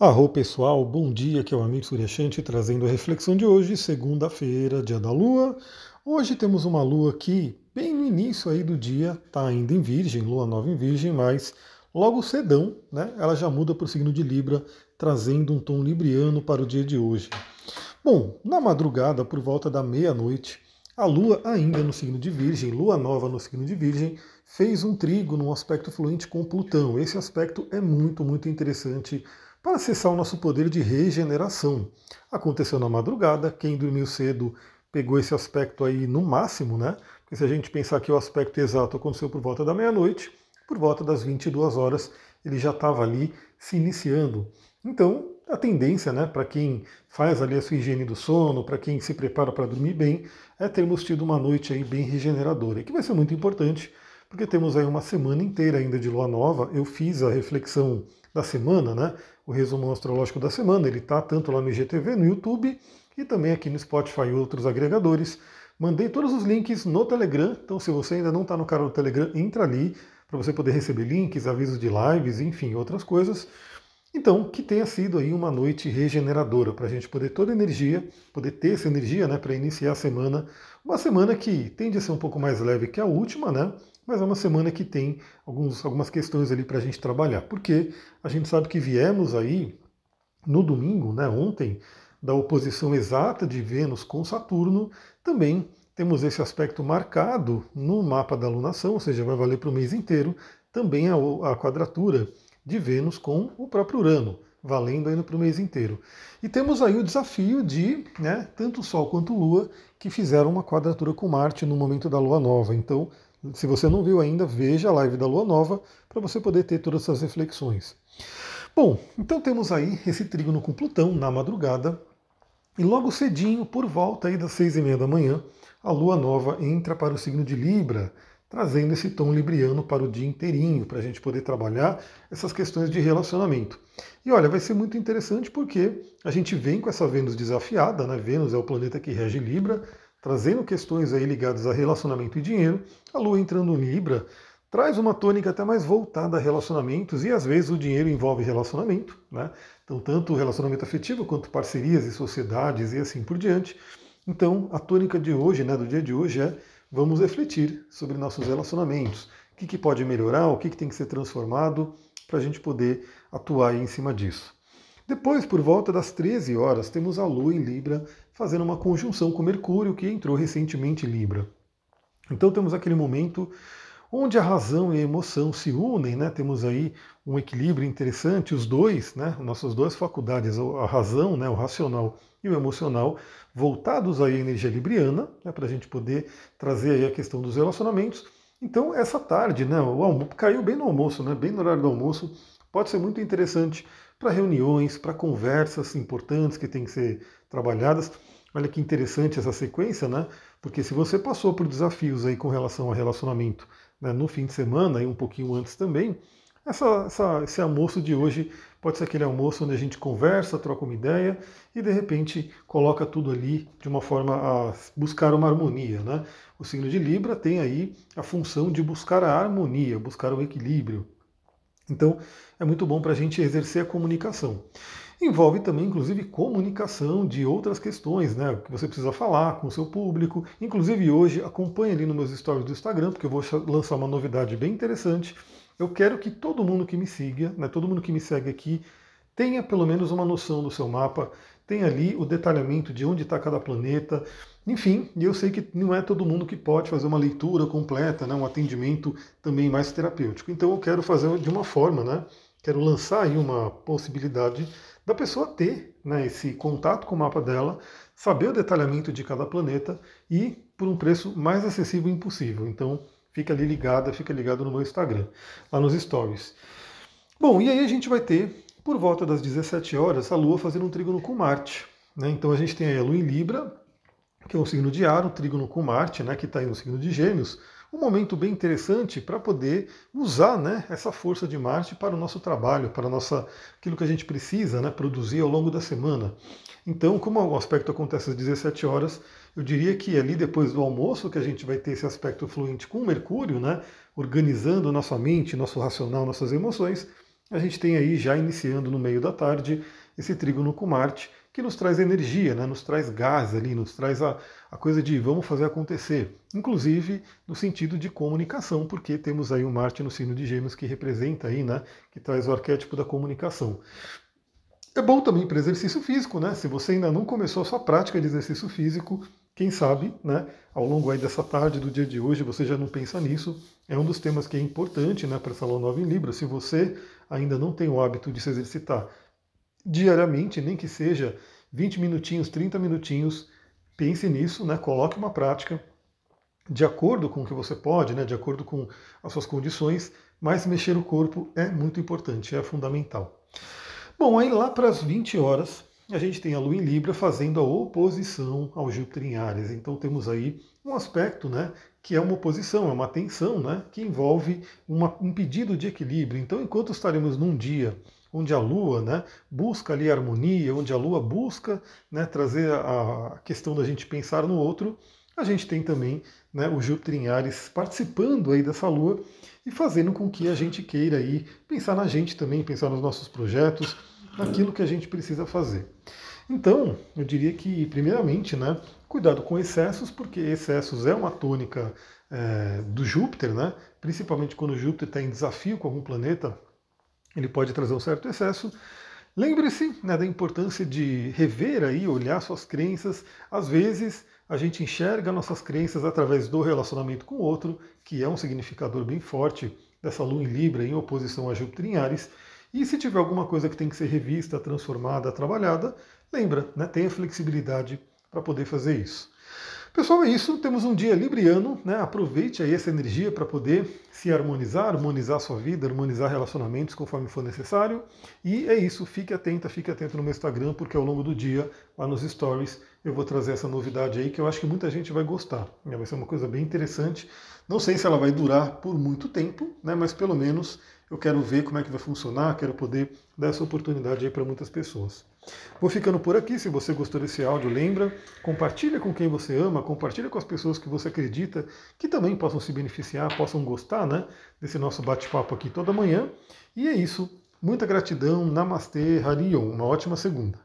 Arro pessoal, bom dia, aqui é o amigo Suryashanti trazendo a reflexão de hoje, segunda-feira, dia da lua. Hoje temos uma lua aqui, bem no início aí do dia, tá ainda em virgem, lua nova em virgem, mas logo cedão, né, ela já muda para o signo de Libra, trazendo um tom libriano para o dia de hoje. Bom, na madrugada, por volta da meia-noite, a lua ainda no signo de Virgem, lua nova no signo de Virgem, fez um trigo num aspecto fluente com Plutão. Esse aspecto é muito, muito interessante para acessar o nosso poder de regeneração. Aconteceu na madrugada, quem dormiu cedo pegou esse aspecto aí no máximo, né? Porque se a gente pensar que o aspecto exato aconteceu por volta da meia-noite, por volta das 22 horas ele já estava ali se iniciando. Então, a tendência, né, para quem faz ali a sua higiene do sono, para quem se prepara para dormir bem, é termos tido uma noite aí bem regeneradora, e que vai ser muito importante, porque temos aí uma semana inteira ainda de lua nova. Eu fiz a reflexão da semana, né? O resumo astrológico da semana, ele está tanto lá no IGTV, no YouTube e também aqui no Spotify e outros agregadores. Mandei todos os links no Telegram, então se você ainda não está no canal do Telegram, entra ali para você poder receber links, avisos de lives, enfim, outras coisas. Então, que tenha sido aí uma noite regeneradora, para a gente poder toda energia, poder ter essa energia né, para iniciar a semana. Uma semana que tende a ser um pouco mais leve que a última, né? Mas é uma semana que tem alguns, algumas questões ali para a gente trabalhar, porque a gente sabe que viemos aí no domingo, né, ontem, da oposição exata de Vênus com Saturno, também temos esse aspecto marcado no mapa da alunação, ou seja, vai valer para o mês inteiro, também a, a quadratura de Vênus com o próprio Urano, valendo ainda para o mês inteiro. E temos aí o desafio de né, tanto Sol quanto Lua que fizeram uma quadratura com Marte no momento da Lua Nova. Então se você não viu ainda, veja a live da Lua Nova para você poder ter todas essas reflexões. Bom, então temos aí esse trígono com Plutão na madrugada, e logo cedinho, por volta aí das seis e meia da manhã, a Lua Nova entra para o signo de Libra, trazendo esse tom libriano para o dia inteirinho, para a gente poder trabalhar essas questões de relacionamento. E olha, vai ser muito interessante porque a gente vem com essa Vênus desafiada, né? Vênus é o planeta que rege Libra, trazendo questões aí ligadas a relacionamento e dinheiro. A Lua entrando em Libra traz uma tônica até mais voltada a relacionamentos e às vezes o dinheiro envolve relacionamento, né? Então tanto relacionamento afetivo quanto parcerias e sociedades e assim por diante. Então a tônica de hoje, né, do dia de hoje é vamos refletir sobre nossos relacionamentos, o que, que pode melhorar, o que, que tem que ser transformado para a gente poder atuar em cima disso. Depois, por volta das 13 horas, temos a Lua em Libra fazendo uma conjunção com Mercúrio, que entrou recentemente em Libra. Então temos aquele momento onde a razão e a emoção se unem, né? temos aí um equilíbrio interessante, os dois, né? nossas duas faculdades, a razão, né? o racional e o emocional, voltados à energia libriana, né? para a gente poder trazer aí a questão dos relacionamentos. Então, essa tarde, né? o caiu bem no almoço, né? bem no horário do almoço, pode ser muito interessante para reuniões, para conversas importantes que têm que ser trabalhadas. Olha que interessante essa sequência, né? Porque se você passou por desafios aí com relação ao relacionamento né, no fim de semana e um pouquinho antes também, essa, essa, esse almoço de hoje pode ser aquele almoço onde a gente conversa, troca uma ideia e de repente coloca tudo ali de uma forma a buscar uma harmonia. Né? O signo de Libra tem aí a função de buscar a harmonia, buscar o equilíbrio. Então, é muito bom para a gente exercer a comunicação. Envolve também, inclusive, comunicação de outras questões, né? Que você precisa falar com o seu público. Inclusive, hoje, acompanhe ali nos meus stories do Instagram, porque eu vou lançar uma novidade bem interessante. Eu quero que todo mundo que me siga, né, todo mundo que me segue aqui, tenha pelo menos uma noção do seu mapa, tem ali o detalhamento de onde está cada planeta. Enfim, e eu sei que não é todo mundo que pode fazer uma leitura completa, né, um atendimento também mais terapêutico. Então eu quero fazer de uma forma, né? Quero lançar aí uma possibilidade da pessoa ter né, esse contato com o mapa dela, saber o detalhamento de cada planeta e por um preço mais acessível impossível. Então fica ali ligada, fica ligado no meu Instagram, lá nos stories. Bom, e aí a gente vai ter por volta das 17 horas, a Lua fazendo um trígono com Marte. Né? Então a gente tem a Lua em Libra, que é um signo de ar, um trígono com Marte, né, que está aí no signo de Gêmeos, um momento bem interessante para poder usar né, essa força de Marte para o nosso trabalho, para nossa, aquilo que a gente precisa né, produzir ao longo da semana. Então, como o aspecto acontece às 17 horas, eu diria que ali depois do almoço que a gente vai ter esse aspecto fluente com Mercúrio, né, organizando nossa mente, nosso racional, nossas emoções, a gente tem aí já iniciando no meio da tarde esse trígono com Marte, que nos traz energia, né? nos traz gás ali, nos traz a, a coisa de vamos fazer acontecer. Inclusive no sentido de comunicação, porque temos aí o Marte no signo de Gêmeos que representa aí, né? Que traz o arquétipo da comunicação. É bom também para exercício físico, né? Se você ainda não começou a sua prática de exercício físico, quem sabe, né, ao longo aí dessa tarde do dia de hoje, você já não pensa nisso. É um dos temas que é importante né, para essa lua nova em Libra. Se você ainda não tem o hábito de se exercitar diariamente, nem que seja 20 minutinhos, 30 minutinhos, pense nisso, né, coloque uma prática de acordo com o que você pode, né, de acordo com as suas condições, mas mexer o corpo é muito importante, é fundamental. Bom, aí lá para as 20 horas, a gente tem a Lua em Libra fazendo a oposição ao Júpiter em Ares. Então temos aí um aspecto, né, que é uma oposição, é uma tensão, né, que envolve uma, um pedido de equilíbrio. Então, enquanto estaremos num dia onde a Lua, né, busca ali a harmonia, onde a Lua busca, né, trazer a questão da gente pensar no outro, a gente tem também né, o Júpiter em Ares participando aí dessa Lua e fazendo com que a gente queira aí pensar na gente também, pensar nos nossos projetos naquilo que a gente precisa fazer. Então, eu diria que, primeiramente, né, cuidado com excessos, porque excessos é uma tônica é, do Júpiter, né, principalmente quando Júpiter está em desafio com algum planeta, ele pode trazer um certo excesso. Lembre-se né, da importância de rever aí, olhar suas crenças. Às vezes a gente enxerga nossas crenças através do relacionamento com o outro, que é um significador bem forte dessa lua em Libra em oposição a Júpiter em Ares. E se tiver alguma coisa que tem que ser revista, transformada, trabalhada, lembra, né, tenha flexibilidade para poder fazer isso. Pessoal, é isso. Temos um dia libriano, né? Aproveite aí essa energia para poder se harmonizar, harmonizar sua vida, harmonizar relacionamentos conforme for necessário. E é isso. Fique atenta, fique atento no meu Instagram, porque ao longo do dia, lá nos stories, eu vou trazer essa novidade aí que eu acho que muita gente vai gostar. Né? Vai ser uma coisa bem interessante. Não sei se ela vai durar por muito tempo, né? Mas pelo menos eu quero ver como é que vai funcionar, quero poder dar essa oportunidade aí para muitas pessoas. Vou ficando por aqui. Se você gostou desse áudio, lembra, compartilha com quem você ama, compartilha com as pessoas que você acredita que também possam se beneficiar, possam gostar né, desse nosso bate-papo aqui toda manhã. E é isso. Muita gratidão. Namastê, Harion. Uma ótima segunda.